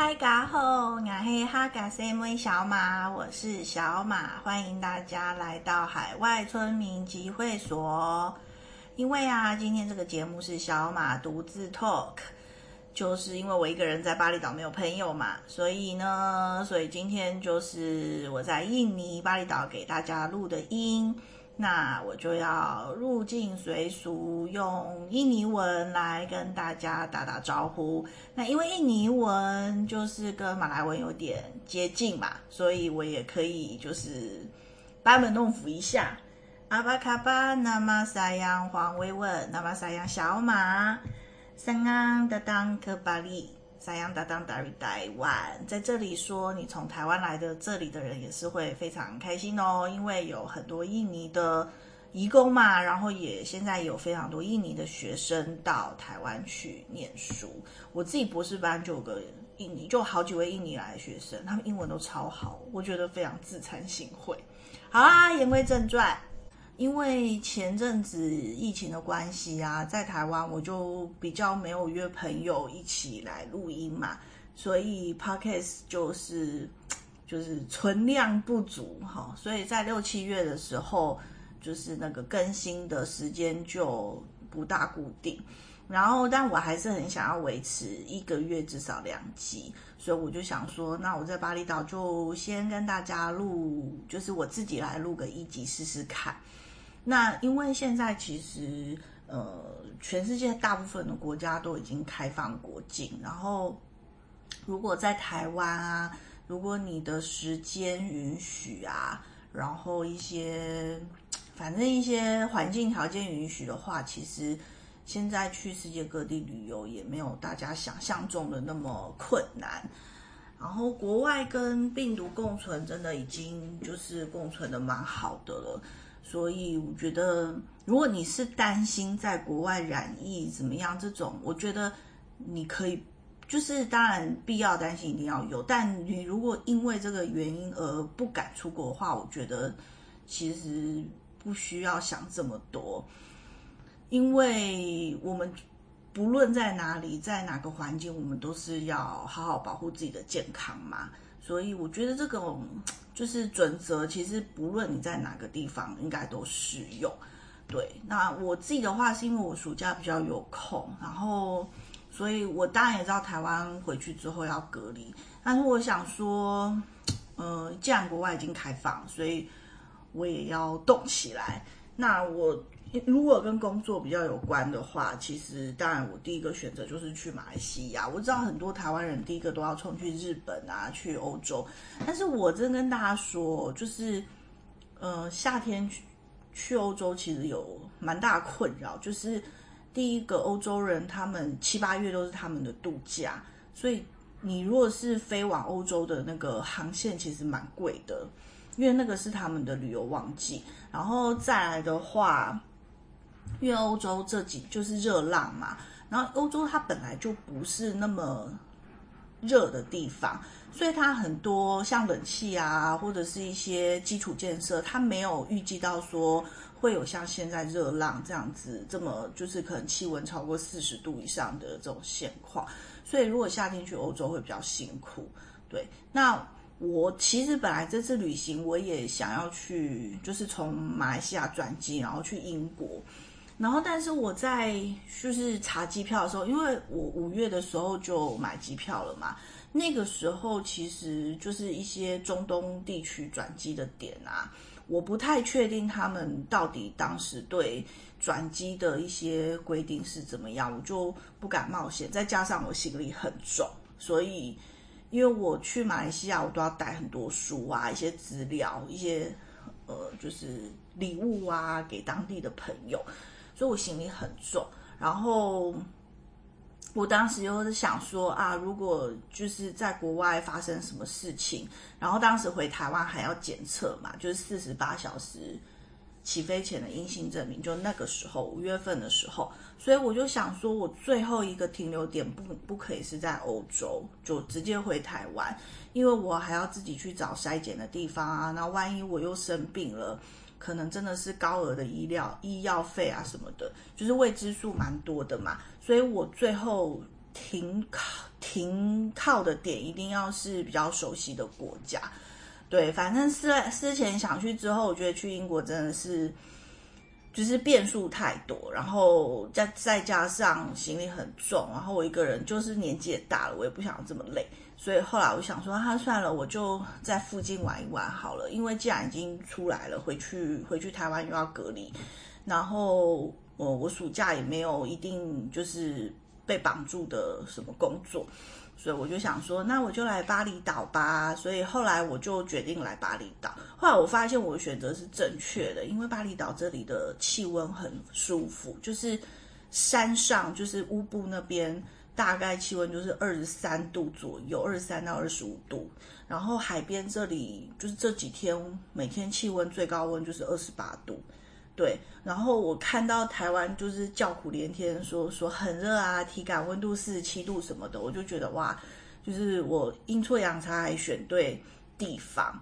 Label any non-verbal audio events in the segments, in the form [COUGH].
嗨家好，我是哈嘎西妹小马，我是小马，欢迎大家来到海外村民集会所。因为啊，今天这个节目是小马独自 talk，就是因为我一个人在巴厘岛没有朋友嘛，所以呢，所以今天就是我在印尼巴厘岛给大家录的音。那我就要入境随俗，用印尼文来跟大家打打招呼。那因为印尼文就是跟马来文有点接近嘛，所以我也可以就是班门弄斧一下。阿巴卡巴，那么撒样黄维文，那么撒样小马，三安的当克巴利。三阳大当大于台湾，在这里说你从台湾来的，这里的人也是会非常开心哦，因为有很多印尼的移工嘛，然后也现在有非常多印尼的学生到台湾去念书。我自己博士班就有个印尼，就好几位印尼来的学生，他们英文都超好，我觉得非常自惭形秽。好啦，言归正传。因为前阵子疫情的关系啊，在台湾我就比较没有约朋友一起来录音嘛，所以 Podcast 就是就是存量不足哈，所以在六七月的时候，就是那个更新的时间就不大固定，然后但我还是很想要维持一个月至少两集，所以我就想说，那我在巴厘岛就先跟大家录，就是我自己来录个一集试试看。那因为现在其实呃，全世界大部分的国家都已经开放国境，然后如果在台湾啊，如果你的时间允许啊，然后一些反正一些环境条件允许的话，其实现在去世界各地旅游也没有大家想象中的那么困难。然后国外跟病毒共存，真的已经就是共存的蛮好的了。所以我觉得，如果你是担心在国外染疫怎么样这种，我觉得你可以，就是当然必要担心一定要有，但你如果因为这个原因而不敢出国的话，我觉得其实不需要想这么多，因为我们不论在哪里，在哪个环境，我们都是要好好保护自己的健康嘛。所以我觉得这个就是准则，其实不论你在哪个地方，应该都适用。对，那我自己的话，是因为我暑假比较有空，然后，所以我当然也知道台湾回去之后要隔离，但是我想说，呃，既然国外已经开放，所以我也要动起来。那我。如果跟工作比较有关的话，其实当然我第一个选择就是去马来西亚。我知道很多台湾人第一个都要冲去日本啊，去欧洲。但是我真跟大家说，就是，呃，夏天去去欧洲其实有蛮大困扰。就是第一个，欧洲人他们七八月都是他们的度假，所以你如果是飞往欧洲的那个航线，其实蛮贵的，因为那个是他们的旅游旺季。然后再来的话。因为欧洲这几就是热浪嘛，然后欧洲它本来就不是那么热的地方，所以它很多像冷气啊，或者是一些基础建设，它没有预计到说会有像现在热浪这样子这么就是可能气温超过四十度以上的这种现况，所以如果夏天去欧洲会比较辛苦。对，那我其实本来这次旅行我也想要去，就是从马来西亚转机，然后去英国。然后，但是我在就是查机票的时候，因为我五月的时候就买机票了嘛，那个时候其实就是一些中东地区转机的点啊，我不太确定他们到底当时对转机的一些规定是怎么样，我就不敢冒险。再加上我行李很重，所以因为我去马来西亚，我都要带很多书啊，一些资料，一些呃，就是礼物啊，给当地的朋友。所以我行李很重，然后我当时又是想说啊，如果就是在国外发生什么事情，然后当时回台湾还要检测嘛，就是四十八小时起飞前的阴性证明，就那个时候五月份的时候，所以我就想说，我最后一个停留点不不可以是在欧洲，就直接回台湾，因为我还要自己去找筛检的地方啊，那万一我又生病了。可能真的是高额的医疗医药费啊什么的，就是未知数蛮多的嘛，所以我最后停靠停靠的点一定要是比较熟悉的国家。对，反正思思前想去之后，我觉得去英国真的是。就是变数太多，然后再再加上行李很重，然后我一个人就是年纪也大了，我也不想这么累，所以后来我想说，他、算了，我就在附近玩一玩好了。因为既然已经出来了，回去回去台湾又要隔离，然后我我暑假也没有一定就是被绑住的什么工作。所以我就想说，那我就来巴厘岛吧。所以后来我就决定来巴厘岛。后来我发现我的选择是正确的，因为巴厘岛这里的气温很舒服，就是山上就是乌布那边大概气温就是二十三度左右，二十三到二十五度。然后海边这里就是这几天每天气温最高温就是二十八度。对，然后我看到台湾就是叫苦连天说，说很热啊，体感温度四十七度什么的，我就觉得哇，就是我阴错阳差还选对地方。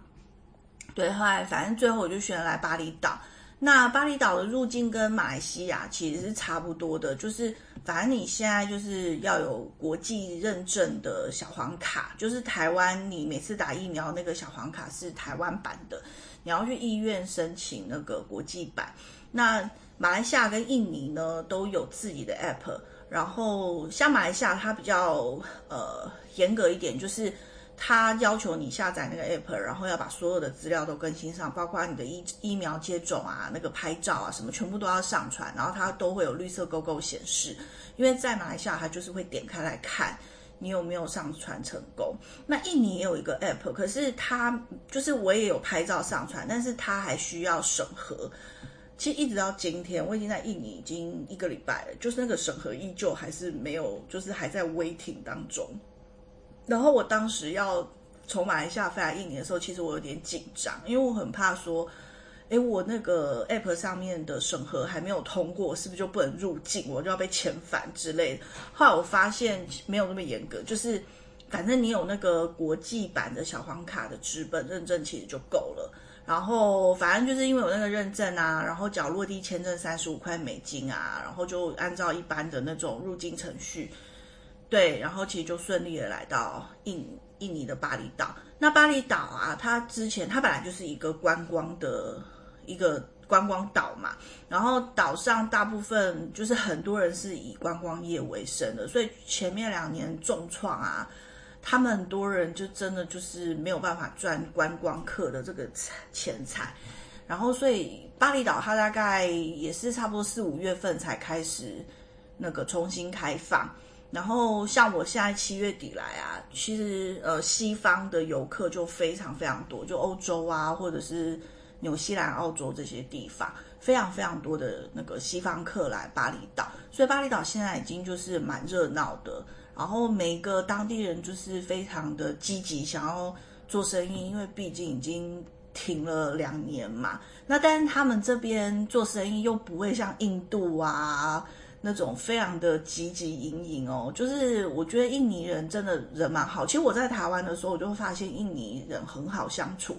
对，后来反正最后我就选来巴厘岛。那巴厘岛的入境跟马来西亚其实是差不多的，就是反正你现在就是要有国际认证的小黄卡，就是台湾你每次打疫苗那个小黄卡是台湾版的。你要去医院申请那个国际版，那马来西亚跟印尼呢都有自己的 app，然后像马来西亚它比较呃严格一点，就是他要求你下载那个 app，然后要把所有的资料都更新上，包括你的疫疫苗接种啊、那个拍照啊什么，全部都要上传，然后它都会有绿色勾勾显示，因为在马来西亚它就是会点开来看。你有没有上传成功？那印尼也有一个 app，可是它就是我也有拍照上传，但是它还需要审核。其实一直到今天，我已经在印尼已经一个礼拜了，就是那个审核依旧还是没有，就是还在 waiting 当中。然后我当时要从马来西亚飞来印尼的时候，其实我有点紧张，因为我很怕说。诶，我那个 app 上面的审核还没有通过，是不是就不能入境？我就要被遣返之类的。后来我发现没有那么严格，就是反正你有那个国际版的小黄卡的纸本认证，其实就够了。然后反正就是因为有那个认证啊，然后缴落地签证三十五块美金啊，然后就按照一般的那种入境程序，对，然后其实就顺利的来到印印尼的巴厘岛。那巴厘岛啊，它之前它本来就是一个观光的。一个观光岛嘛，然后岛上大部分就是很多人是以观光业为生的，所以前面两年重创啊，他们很多人就真的就是没有办法赚观光客的这个钱财，然后所以巴厘岛它大概也是差不多四五月份才开始那个重新开放，然后像我现在七月底来啊，其实呃西方的游客就非常非常多，就欧洲啊或者是。纽西兰、澳洲这些地方非常非常多的那个西方客来巴厘岛，所以巴厘岛现在已经就是蛮热闹的。然后每一个当地人就是非常的积极，想要做生意，因为毕竟已经停了两年嘛。那但是他们这边做生意又不会像印度啊那种非常的汲汲营营哦。就是我觉得印尼人真的人蛮好。其实我在台湾的时候，我就会发现印尼人很好相处。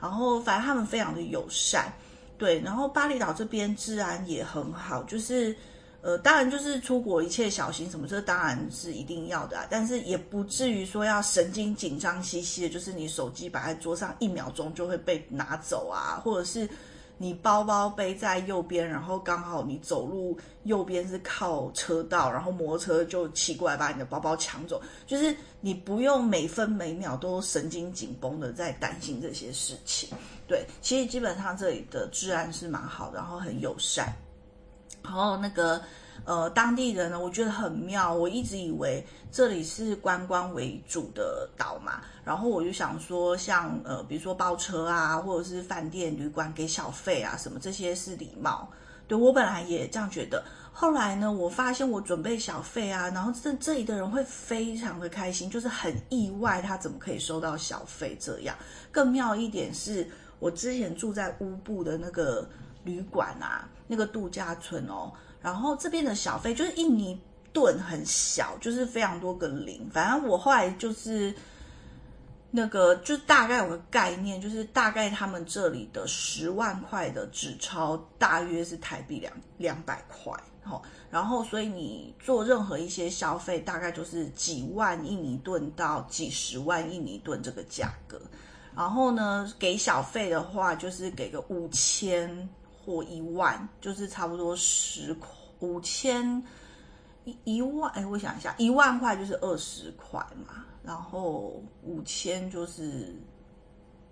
然后，反正他们非常的友善，对。然后巴厘岛这边治安也很好，就是，呃，当然就是出国一切小心什么，这当然是一定要的啊。但是也不至于说要神经紧张兮兮的，就是你手机摆在桌上一秒钟就会被拿走啊，或者是。你包包背在右边，然后刚好你走路右边是靠车道，然后摩托车就骑过来把你的包包抢走，就是你不用每分每秒都神经紧绷的在担心这些事情。对，其实基本上这里的治安是蛮好的，然后很友善，然后那个。呃，当地人呢，我觉得很妙。我一直以为这里是观光为主的岛嘛，然后我就想说像，呃，比如说包车啊，或者是饭店旅馆给小费啊，什么这些是礼貌。对，我本来也这样觉得，后来呢，我发现我准备小费啊，然后这这里的人会非常的开心，就是很意外，他怎么可以收到小费这样。更妙一点是，我之前住在乌布的那个旅馆啊，那个度假村哦。然后这边的小费就是印尼盾很小，就是非常多个零。反正我后来就是那个，就大概有个概念，就是大概他们这里的十万块的纸钞大约是台币两两百块，然后所以你做任何一些消费，大概就是几万印尼盾到几十万印尼盾这个价格。然后呢，给小费的话，就是给个五千或一万，就是差不多十块五千一一万。哎，我想一下，一万块就是二十块嘛，然后五千就是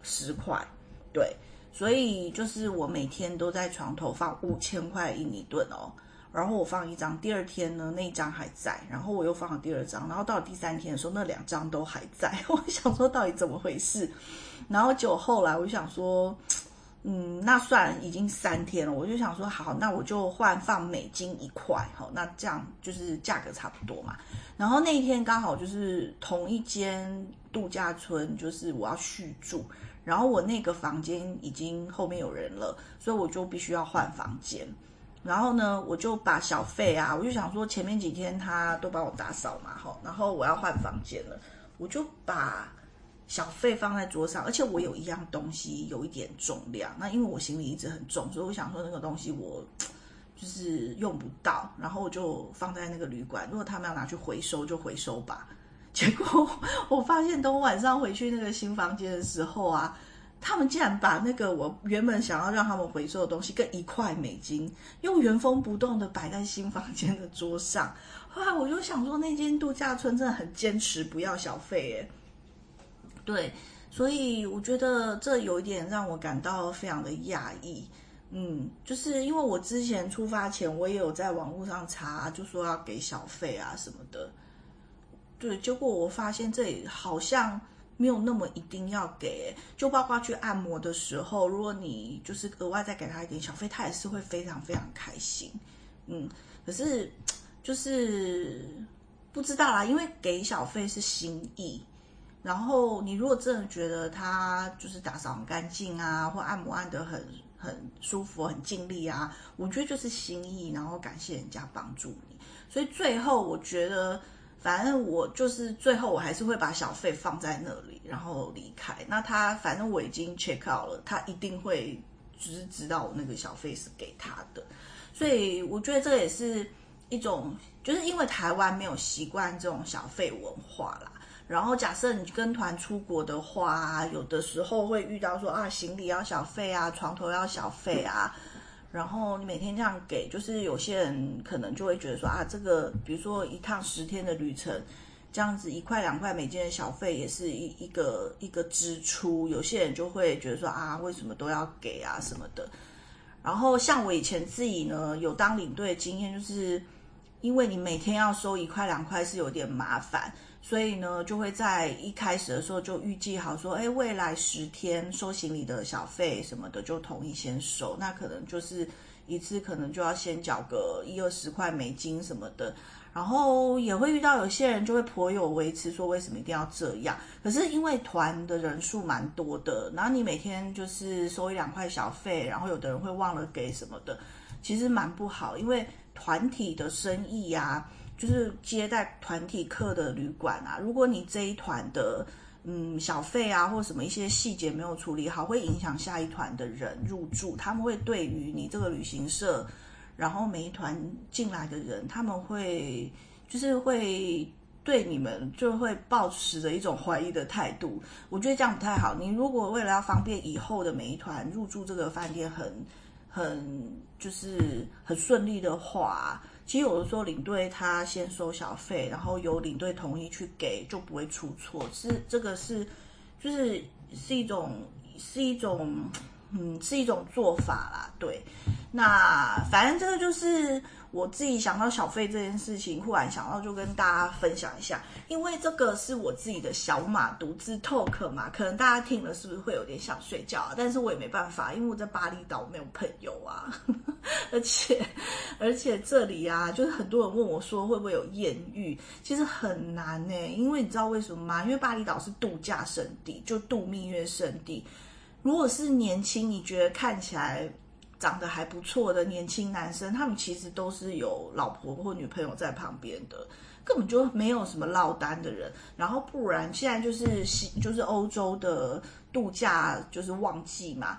十块，对。所以就是我每天都在床头放五千块印尼盾哦，然后我放一张，第二天呢，那一张还在，然后我又放了第二张，然后到了第三天的时候那两张都还在，[LAUGHS] 我想说到底怎么回事，然后就后来我就想说，嗯，那算已经三天了，我就想说好，那我就换放美金一块，好，那这样就是价格差不多嘛。然后那一天刚好就是同一间度假村，就是我要续住。然后我那个房间已经后面有人了，所以我就必须要换房间。然后呢，我就把小费啊，我就想说前面几天他都帮我打扫嘛，哈，然后我要换房间了，我就把小费放在桌上，而且我有一样东西有一点重量，那因为我行李一直很重，所以我想说那个东西我 [TSK] 就是用不到，然后我就放在那个旅馆，如果他们要拿去回收就回收吧。[LAUGHS] 结果我发现，等我晚上回去那个新房间的时候啊，他们竟然把那个我原本想要让他们回收的东西，跟一块美金，又原封不动的摆在新房间的桌上。后来我就想说，那间度假村真的很坚持不要小费耶。对，所以我觉得这有一点让我感到非常的讶异。嗯，就是因为我之前出发前，我也有在网络上查，就说要给小费啊什么的。对，结果我发现这里好像没有那么一定要给，就包括去按摩的时候，如果你就是额外再给他一点小费，他也是会非常非常开心。嗯，可是 [TSK] 就是不知道啦，因为给小费是心意，然后你如果真的觉得他就是打扫很干净啊，或按摩按得很很舒服、很尽力啊，我觉得就是心意，然后感谢人家帮助你，所以最后我觉得。反正我就是最后我还是会把小费放在那里，然后离开。那他反正我已经 check out 了，他一定会只是知道我那个小费是给他的。所以我觉得这也是一种，就是因为台湾没有习惯这种小费文化啦。然后假设你跟团出国的话，有的时候会遇到说啊，行李要小费啊，床头要小费啊。然后你每天这样给，就是有些人可能就会觉得说啊，这个比如说一趟十天的旅程，这样子一块两块美金的小费也是一一个一个支出。有些人就会觉得说啊，为什么都要给啊什么的。然后像我以前自己呢，有当领队的经验，就是因为你每天要收一块两块是有点麻烦。所以呢，就会在一开始的时候就预计好说，哎，未来十天收行李的小费什么的就统一先收，那可能就是一次可能就要先缴个一二十块美金什么的，然后也会遇到有些人就会颇有微词说为什么一定要这样？可是因为团的人数蛮多的，然后你每天就是收一两块小费，然后有的人会忘了给什么的，其实蛮不好，因为团体的生意呀。就是接待团体客的旅馆啊，如果你这一团的嗯小费啊或什么一些细节没有处理好，会影响下一团的人入住。他们会对于你这个旅行社，然后每一团进来的人，他们会就是会对你们就会抱持着一种怀疑的态度。我觉得这样不太好。你如果为了要方便以后的每一团入住这个饭店很，很很就是很顺利的话。其实有的时候领队他先收小费，然后由领队同意去给，就不会出错。是这个是，就是是一种是一种嗯是一种做法啦。对，那反正这个就是。我自己想到小费这件事情，忽然想到就跟大家分享一下，因为这个是我自己的小马独自 talk 嘛，可能大家听了是不是会有点想睡觉啊？但是我也没办法，因为我在巴厘岛没有朋友啊，[LAUGHS] 而且而且这里啊，就是很多人问我说会不会有艳遇，其实很难呢，因为你知道为什么吗？因为巴厘岛是度假胜地，就度蜜月胜地，如果是年轻，你觉得看起来。长得还不错的年轻男生，他们其实都是有老婆或女朋友在旁边的，根本就没有什么落单的人。然后不然，现在就是西，就是欧洲的度假就是旺季嘛，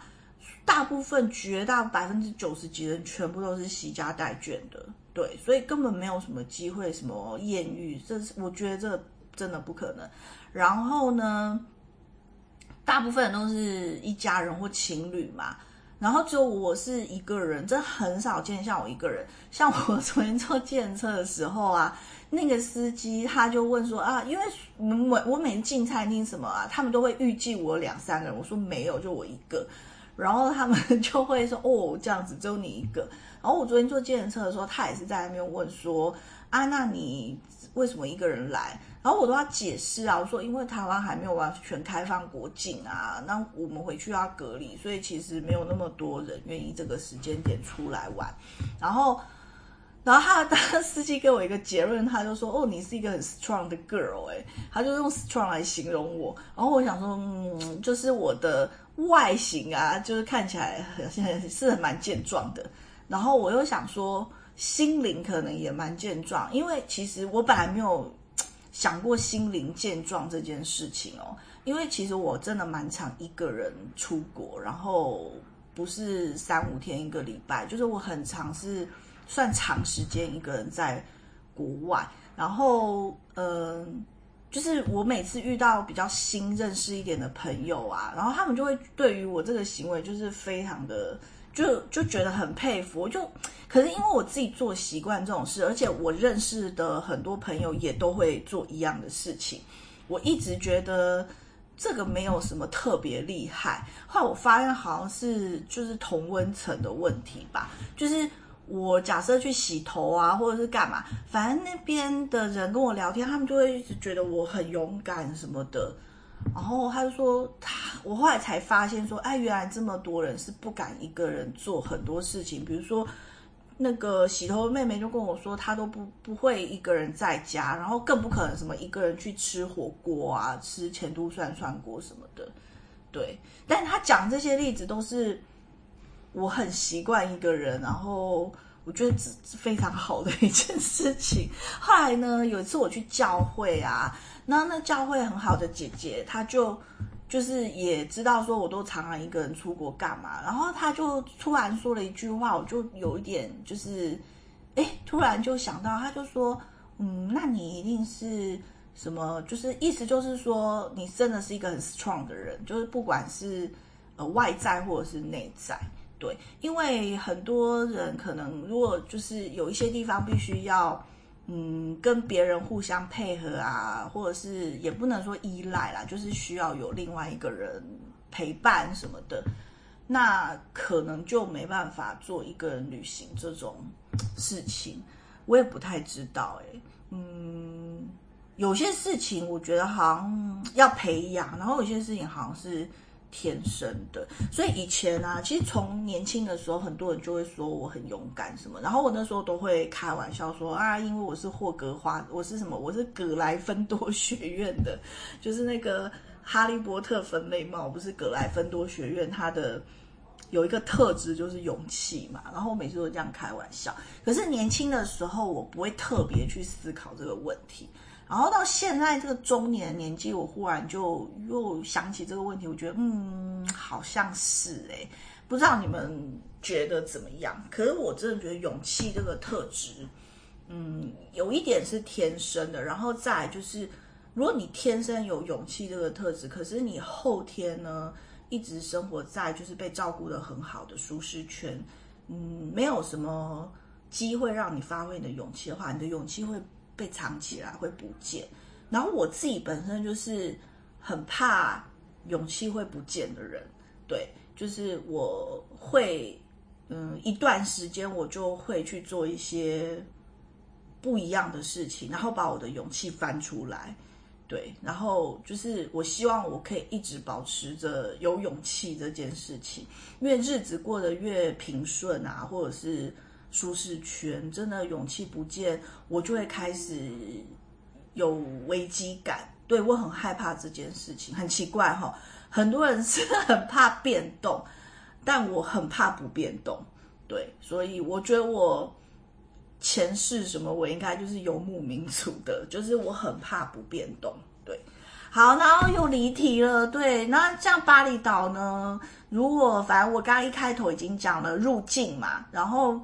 大部分绝大百分之九十几人全部都是携家带眷的。对，所以根本没有什么机会，什么艳遇，这是我觉得这真的不可能。然后呢，大部分人都是一家人或情侣嘛，然后只有我是一个人，真很少见像我一个人。像我昨天坐计程车的时候啊，那个司机他就问说啊，因为我我每次进餐厅什么啊，他们都会预计我两三个人，我说没有，就我一个。然后他们就会说 [LAUGHS] 哦，这样子只有你一个。然后我昨天坐计程车的时候，他也是在那边问说啊，那你为什么一个人来？然后我都要解释啊，我说因为台湾还没有完全开放国境啊，那我们回去要隔离，所以其实没有那么多人愿意这个时间点出来玩。然后，然后他的 [LAUGHS] 司机给我一个结论，他就说哦，你是一个很 strong 的 girl，哎，他就用 strong 来形容我。然后我想说，嗯，就是我的。外形啊，就是看起来现在是很蛮健壮的。然后我又想说，心灵可能也蛮健壮，因为其实我本来没有想过心灵健壮这件事情哦。因为其实我真的蛮常一个人出国，然后不是三五天一个礼拜，就是我很常是算长时间一个人在国外。然后，嗯、就是我每次遇到比较新认识一点的朋友啊，然后他们就会对于我这个行为就是非常的就就觉得很佩服。我就可是因为我自己做习惯这种事，而且我认识的很多朋友也都会做一样的事情，我一直觉得这个没有什么特别厉害。后来我发现好像是就是同温层的问题吧，就是。我假设去洗头啊，或者是干嘛，反正那边的人跟我聊天，他们就会一直觉得我很勇敢什么的。然后他就说，他我后来才发现说，哎，原来这么多人是不敢一个人做很多事情。比如说，那个洗头妹妹就跟我说，她都不不会一个人在家，然后更不可能什么一个人去吃火锅啊，吃前都涮涮锅什么的。对，但他讲这些例子都是。我很习惯一个人，然后我觉得这是非常好的一件事情。后来呢，有一次我去教会啊，那那教会很好的姐姐，她就就是也知道说我都常常一个人出国干嘛，然后她就突然说了一句话，我就有一点就是，哎，突然就想到，她就说，嗯，那你一定是什么？就是意思就是说，你真的是一个很 strong 的人，就是不管是呃外在或者是内在。对，因为很多人可能如果就是有一些地方必须要，嗯，跟别人互相配合啊，或者是也不能说依赖啦，就是需要有另外一个人陪伴什么的，那可能就没办法做一个人旅行这种事情。我也不太知道，欸，嗯，有些事情我觉得好像要培养，然后有些事情好像是。天生的，所以以前啊，其实从年轻的时候，很多人就会说我很勇敢什么，然后我那时候都会开玩笑说啊，因为我是霍格华，我是什么，我是葛莱芬多学院的，就是那个哈利波特分类帽，不是葛莱芬多学院，它的有一个特质就是勇气嘛，然后我每次都这样开玩笑，可是年轻的时候，我不会特别去思考这个问题。然后到现在这个中年年纪，我忽然就又想起这个问题，我觉得嗯，好像是诶，不知道你们觉得怎么样？可是我真的觉得勇气这个特质，嗯，有一点是天生的，然后再就是，如果你天生有勇气这个特质，可是你后天呢，一直生活在就是被照顾的很好的舒适圈，嗯，没有什么机会让你发挥你的勇气的话，你的勇气会。被藏起来会不见，然后我自己本身就是很怕勇气会不见的人，对，就是我会，嗯，一段时间我就会去做一些不一样的事情，然后把我的勇气翻出来，对，然后就是我希望我可以一直保持着有勇气这件事情，因为日子过得越平顺啊，或者是。舒适圈真的勇气不见，我就会开始有危机感。对，我很害怕这件事情，很奇怪哈。很多人是 [LAUGHS] 很怕变动，但我很怕不变动。对，所以我觉得我前世什么，我应该就是游牧民族的，就是我很怕不变动。对，好，然后又离题了。对，那像巴厘岛呢？如果反正我刚刚一开头已经讲了入境嘛，然后。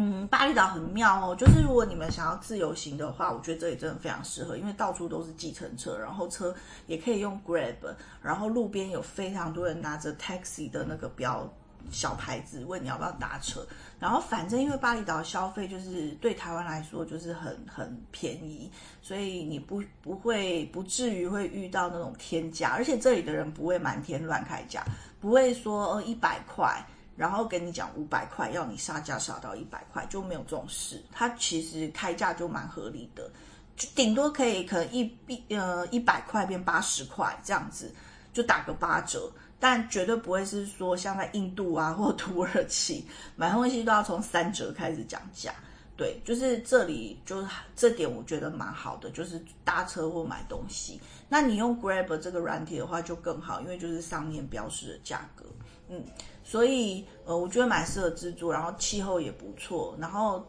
嗯，巴厘岛很妙哦，就是如果你们想要自由行的话，我觉得这里真的非常适合，因为到处都是计程车，然后车也可以用 Grab，然后路边有非常多人拿着 taxi 的那个标小牌子问你要不要搭车，然后反正因为巴厘岛消费就是对台湾来说就是很很便宜，所以你不不会不至于会遇到那种天价，而且这里的人不会满天乱开价，不会说呃一百块。然后跟你讲五百块，要你杀价杀到一百块，就没有这种事。它其实开价就蛮合理的，就顶多可以可能一呃一百块变八十块这样子，就打个八折。但绝对不会是说像在印度啊或土耳其 [LAUGHS] 买东西都要从三折开始讲价。对，就是这里就是这点我觉得蛮好的，就是搭车或买东西。那你用 Grab 这个软体的话就更好，因为就是上面标示的价格，嗯。所以，呃，我觉得蛮适合自助，然后气候也不错，然后，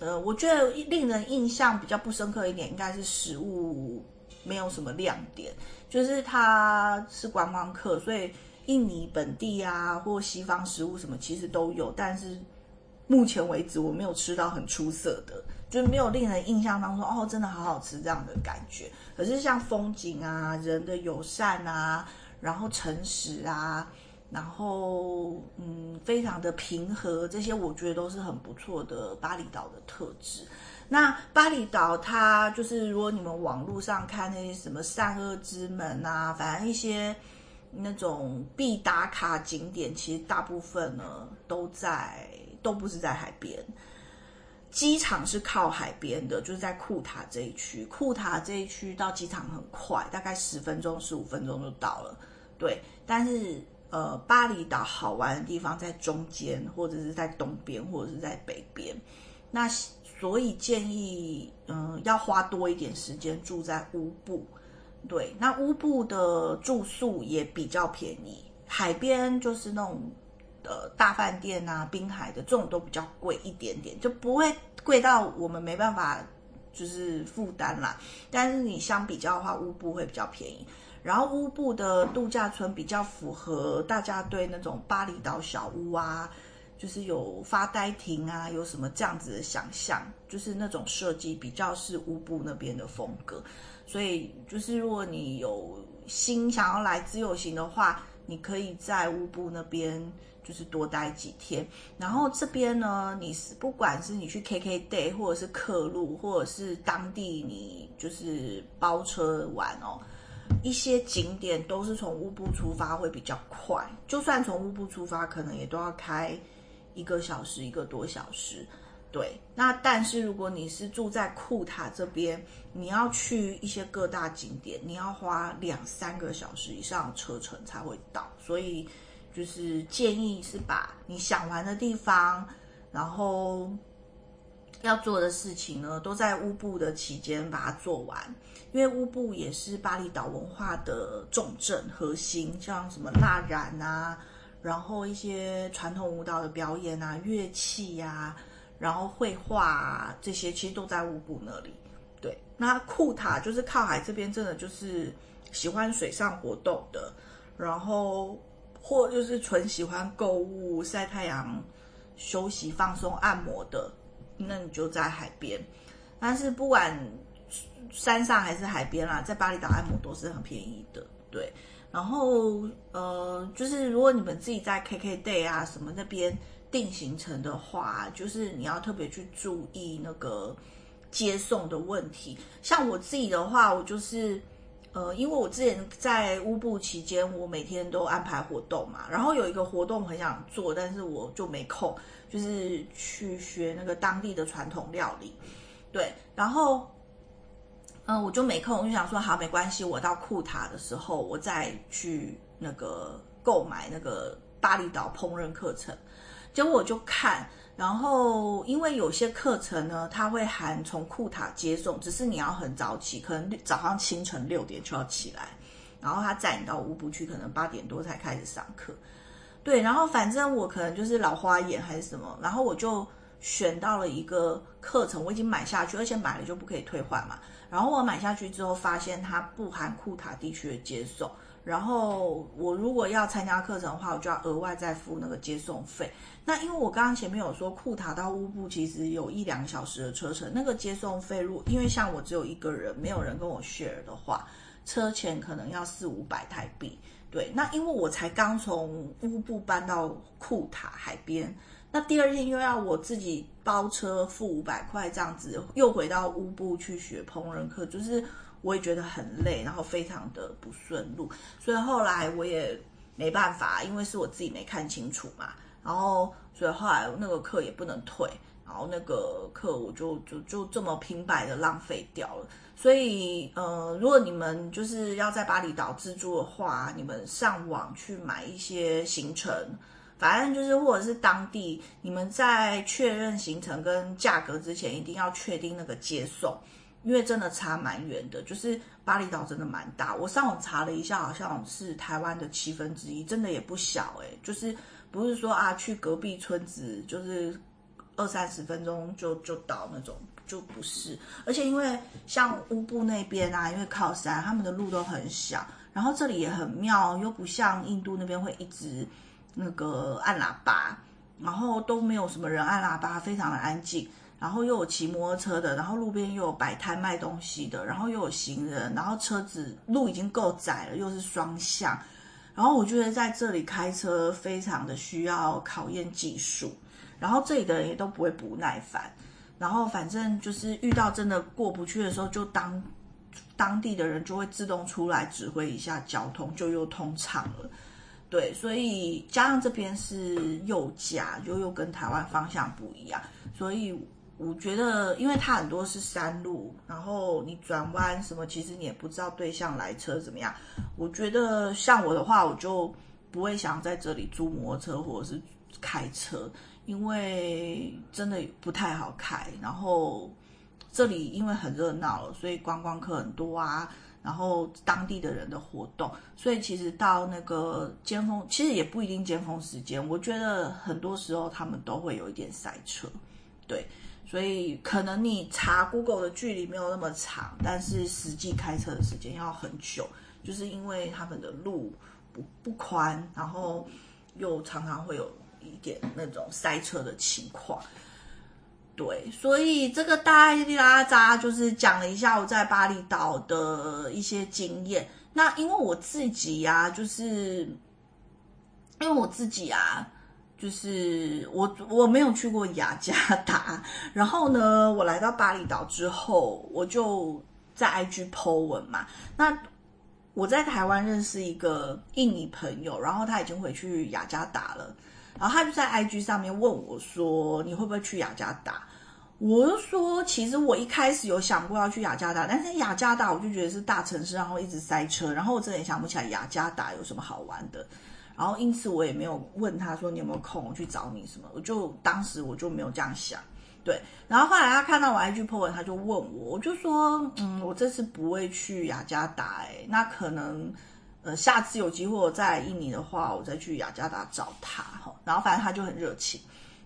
呃，我觉得令人印象比较不深刻一点，应该是食物没有什么亮点，就是它是观光客，所以印尼本地啊或西方食物什么其实都有，但是目前为止我没有吃到很出色的，就是没有令人印象当中哦，真的好好吃这样的感觉。可是像风景啊、人的友善啊，然后诚实啊。然后，嗯，非常的平和，这些我觉得都是很不错的巴厘岛的特质。那巴厘岛它就是，如果你们网络上看那些什么善恶之门啊，反正一些那种必打卡景点，其实大部分呢都在，都不是在海边。机场是靠海边的，就是在库塔这一区。库塔这一区到机场很快，大概十分钟、十五分钟就到了。对，但是。呃，巴厘岛好玩的地方在中间，或者是在东边，或者是在北边。那所以建议，嗯、要花多一点时间住在乌布。对，那乌布的住宿也比较便宜，海边就是那种呃大饭店啊，滨海的这种都比较贵一点点，就不会贵到我们没办法就是负担啦。但是你相比较的话，乌布会比较便宜。然后乌布的度假村比较符合大家对那种巴厘岛小屋啊，就是有发呆亭啊，有什么这样子的想象，就是那种设计比较是乌布那边的风格。所以就是如果你有心想要来自由行的话，你可以在乌布那边就是多待几天。然后这边呢，你是不管是你去 KKday 或者是客路，或者是当地你就是包车玩哦。一些景点都是从乌布出发会比较快，就算从乌布出发，可能也都要开一个小时一个多小时。对，那但是如果你是住在库塔这边，你要去一些各大景点，你要花两三个小时以上的车程才会到。所以就是建议是把你想玩的地方，然后要做的事情呢，都在乌布的期间把它做完。因为乌布也是巴厘岛文化的重镇核心，像什么蜡染啊，然后一些传统舞蹈的表演啊，乐器呀、啊，然后绘画啊，这些其实都在乌布那里。对，那库塔就是靠海这边，真的就是喜欢水上活动的，然后或就是纯喜欢购物、晒太阳、休息、放松、按摩的，那你就在海边。但是不管。山上还是海边啦，在巴厘岛按摩都是很便宜的，对。然后呃，就是如果你们自己在 KKday 啊什么那边定行程的话，就是你要特别去注意那个接送的问题。像我自己的话，我就是呃，因为我之前在乌布期间，我每天都安排活动嘛，然后有一个活动很想做，但是我就没空，就是去学那个当地的传统料理，对，然后。嗯，我就没空，我就想说好，没关系，我到库塔的时候，我再去那个购买那个巴厘岛烹饪课程。结果我就看，然后因为有些课程呢，它会含从库塔接送，只是你要很早起，可能早上清晨六点就要起来，然后他载你到乌布去，可能八点多才开始上课。对，然后反正我可能就是老花眼还是什么，然后我就选到了一个课程，我已经买下去，而且买了就不可以退换嘛。然后我买下去之后，发现它不含库塔地区的接送，然后我如果要参加课程的话，我就要额外再付那个接送费。那因为我刚刚前面有说，库塔到乌布其实有一两小时的车程，那个接送费，如果因为像我只有一个人，没有人跟我 share 的话，车钱可能要四五百台币。对，那因为我才刚从乌布搬到库塔海边，那第二天又要我自己包车付五百块这样子，又回到乌布去学烹饪课，就是我也觉得很累，然后非常的不顺路，所以后来我也没办法，因为是我自己没看清楚嘛。然后，所以后来那个课也不能退，然后那个课我就就就这么平白的浪费掉了。所以，呃，如果你们就是要在巴厘岛自助的话，你们上网去买一些行程，反正就是或者是当地，你们在确认行程跟价格之前，一定要确定那个接送，因为真的差蛮远的。就是巴厘岛真的蛮大，我上网查了一下，好像是台湾的七分之一，真的也不小诶，就是。不是说啊，去隔壁村子就是二三十分钟就就到那种，就不是。而且因为像乌布那边啊，因为靠山，他们的路都很小。然后这里也很妙，又不像印度那边会一直那个按喇叭，然后都没有什么人按喇叭，非常的安静。然后又有骑摩托车的，然后路边又有摆摊卖东西的，然后又有行人，然后车子路已经够窄了，又是双向。然后我觉得在这里开车非常的需要考验技术，然后这里的人也都不会不耐烦，然后反正就是遇到真的过不去的时候，就当当地的人就会自动出来指挥一下交通，就又通畅了。对，所以加上这边是右驾，就又跟台湾方向不一样，所以。我觉得，因为它很多是山路，然后你转弯什么，其实你也不知道对向来车怎么样。我觉得像我的话，我就不会想在这里租摩托车或者是开车，因为真的不太好开。然后这里因为很热闹，所以观光客很多啊，然后当地的人的活动，所以其实到那个尖峰，其实也不一定尖峰时间。我觉得很多时候他们都会有一点塞车，对。所以可能你查 Google 的距离没有那么长，但是实际开车的时间要很久，就是因为他们的路不不宽，然后又常常会有一点那种塞车的情况。对，所以这个大哩啦杂就是讲了一下我在巴厘岛的一些经验。那因为我自己呀、啊，就是因为我自己啊。就是我我没有去过雅加达，[LAUGHS] 然后呢，我来到巴厘岛之后，我就在 IG po 文嘛。那我在台湾认识一个印尼朋友，然后他已经回去雅加达了，然后他就在 IG 上面问我说：“你会不会去雅加达？”我就说：“其实我一开始有想过要去雅加达，但是雅加达我就觉得是大城市，然后一直塞车，然后我真的也想不起来雅加达有什么好玩的。”然后因此我也没有问他说，你有没有空我去找你什么，我就当时我就没有这样想，对。然后后来他看到我 IG po 文，他就问我，我就说，嗯，我这次不会去雅加达，哎，那可能，呃，下次有机会我再印尼的话，我再去雅加达找他哈。然后反正他就很热情，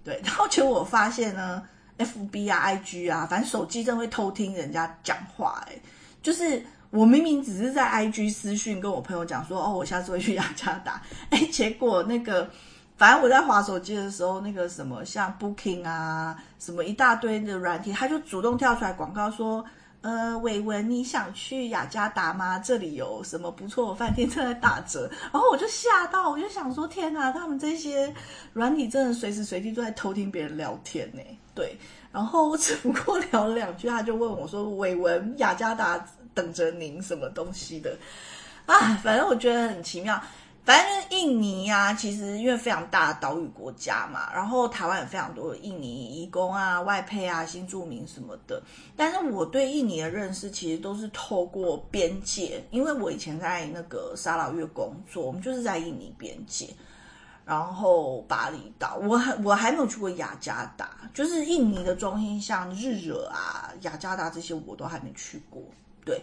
对。然后结果我发现呢，FB 啊、IG 啊，反正手机真会偷听人家讲话，哎，就是。我明明只是在 IG 私讯跟我朋友讲说，哦，我下次会去雅加达，哎，结果那个，反正我在滑手机的时候，那个什么像 Booking 啊，什么一大堆的软体，他就主动跳出来广告说，呃，伟文，你想去雅加达吗？这里有什么不错的饭店正在打折，[LAUGHS] 然后我就吓到，我就想说，天哪，他们这些软体真的随时随地都在偷听别人聊天呢，对，然后我只不过聊了两句，他就问我说，伟文，雅加达。等着您什么东西的啊？反正我觉得很奇妙。反正就是印尼、啊，其实因为非常大的岛屿国家嘛，然后台湾有非常多的印尼移工啊、外配啊、新住民什么的。但是我对印尼的认识其实都是透过边界，因为我以前在那个沙劳越工作，我们就是在印尼边界。然后巴厘岛，我还我还没有去过雅加达，就是印尼的中心，像日惹啊、雅加达这些，我都还没去过。对，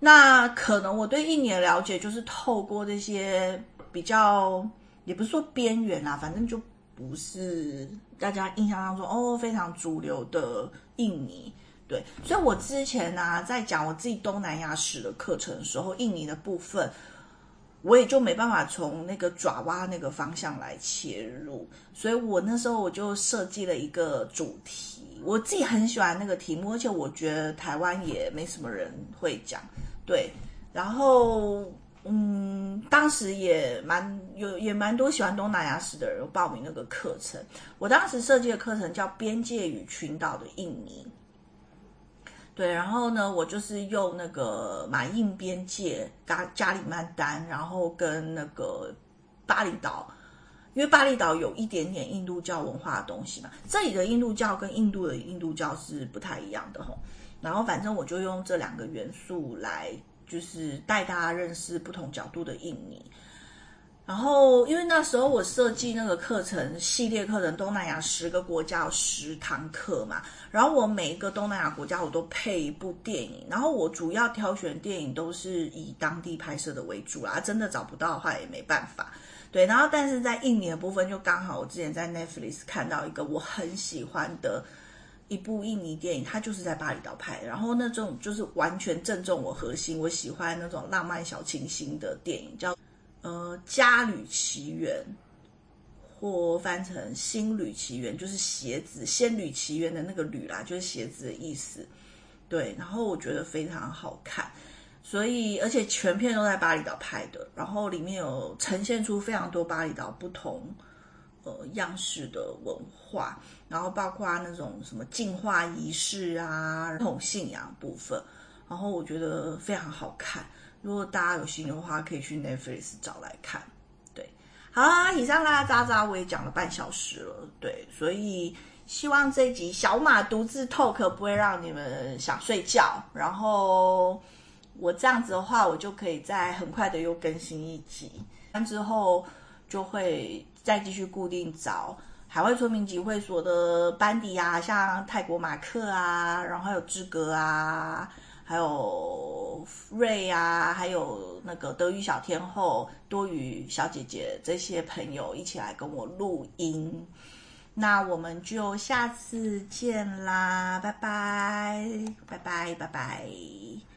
那可能我对印尼的了解就是透过这些比较，也不是说边缘啦，反正就不是大家印象当中哦非常主流的印尼。对，所以我之前呢、在讲我自己东南亚史的课程的时候，印尼的部分我也就没办法从那个爪哇那个方向来切入，所以我那时候我就设计了一个主题，我自己很喜欢那个题目，而且我觉得台湾也没什么人会讲，对，然后嗯，当时也蛮有也蛮多喜欢东南亚史的人有报名那个课程，我当时设计的课程叫《边界与群岛的印尼》。对，然后呢，我就是用那个马印边界、加加里曼丹，然后跟那个巴厘岛，因为巴厘岛有一点点印度教文化的东西嘛，这里的印度教跟印度的印度教是不太一样的吼。然后反正我就用这两个元素来，就是带大家认识不同角度的印尼。然后，因为那时候我设计那个课程系列课程，东南亚十个国家有十堂课嘛。然后我每一个东南亚国家我都配一部电影，然后我主要挑选电影都是以当地拍摄的为主啦。真的找不到的话也没办法。对，然后但是在印尼的部分，就刚好我之前在 Netflix 看到一个我很喜欢的一部印尼电影，它就是在巴厘岛拍，然后那种就是完全正中我核心，我喜欢那种浪漫小清新的电影，叫。呃，家旅奇缘，或翻成新旅奇缘，就是鞋子，仙履奇缘的那个旅啦，就是鞋子的意思。对，然后我觉得非常好看，所以而且全片都在巴厘岛拍的，然后里面有呈现出非常多巴厘岛不同呃样式的文化，然后包括那种什么净化仪式啊，那种信仰部分，然后我觉得非常好看。如果大家有兴趣的话，可以去 Netflix 找来看。对，好啦，以上啦渣渣我也讲了半小时了，对，所以希望这集小马独自 talk 不会让你们想睡觉。然后我这样子的话，我就可以再很快的又更新一集，之后就会再继续固定找海外村民集会所的班底啊，像泰国马克啊，然后还有志格啊。还有瑞啊，还有那个德语小天后、多语小姐姐这些朋友一起来跟我录音，那我们就下次见啦，拜拜，拜拜，拜拜。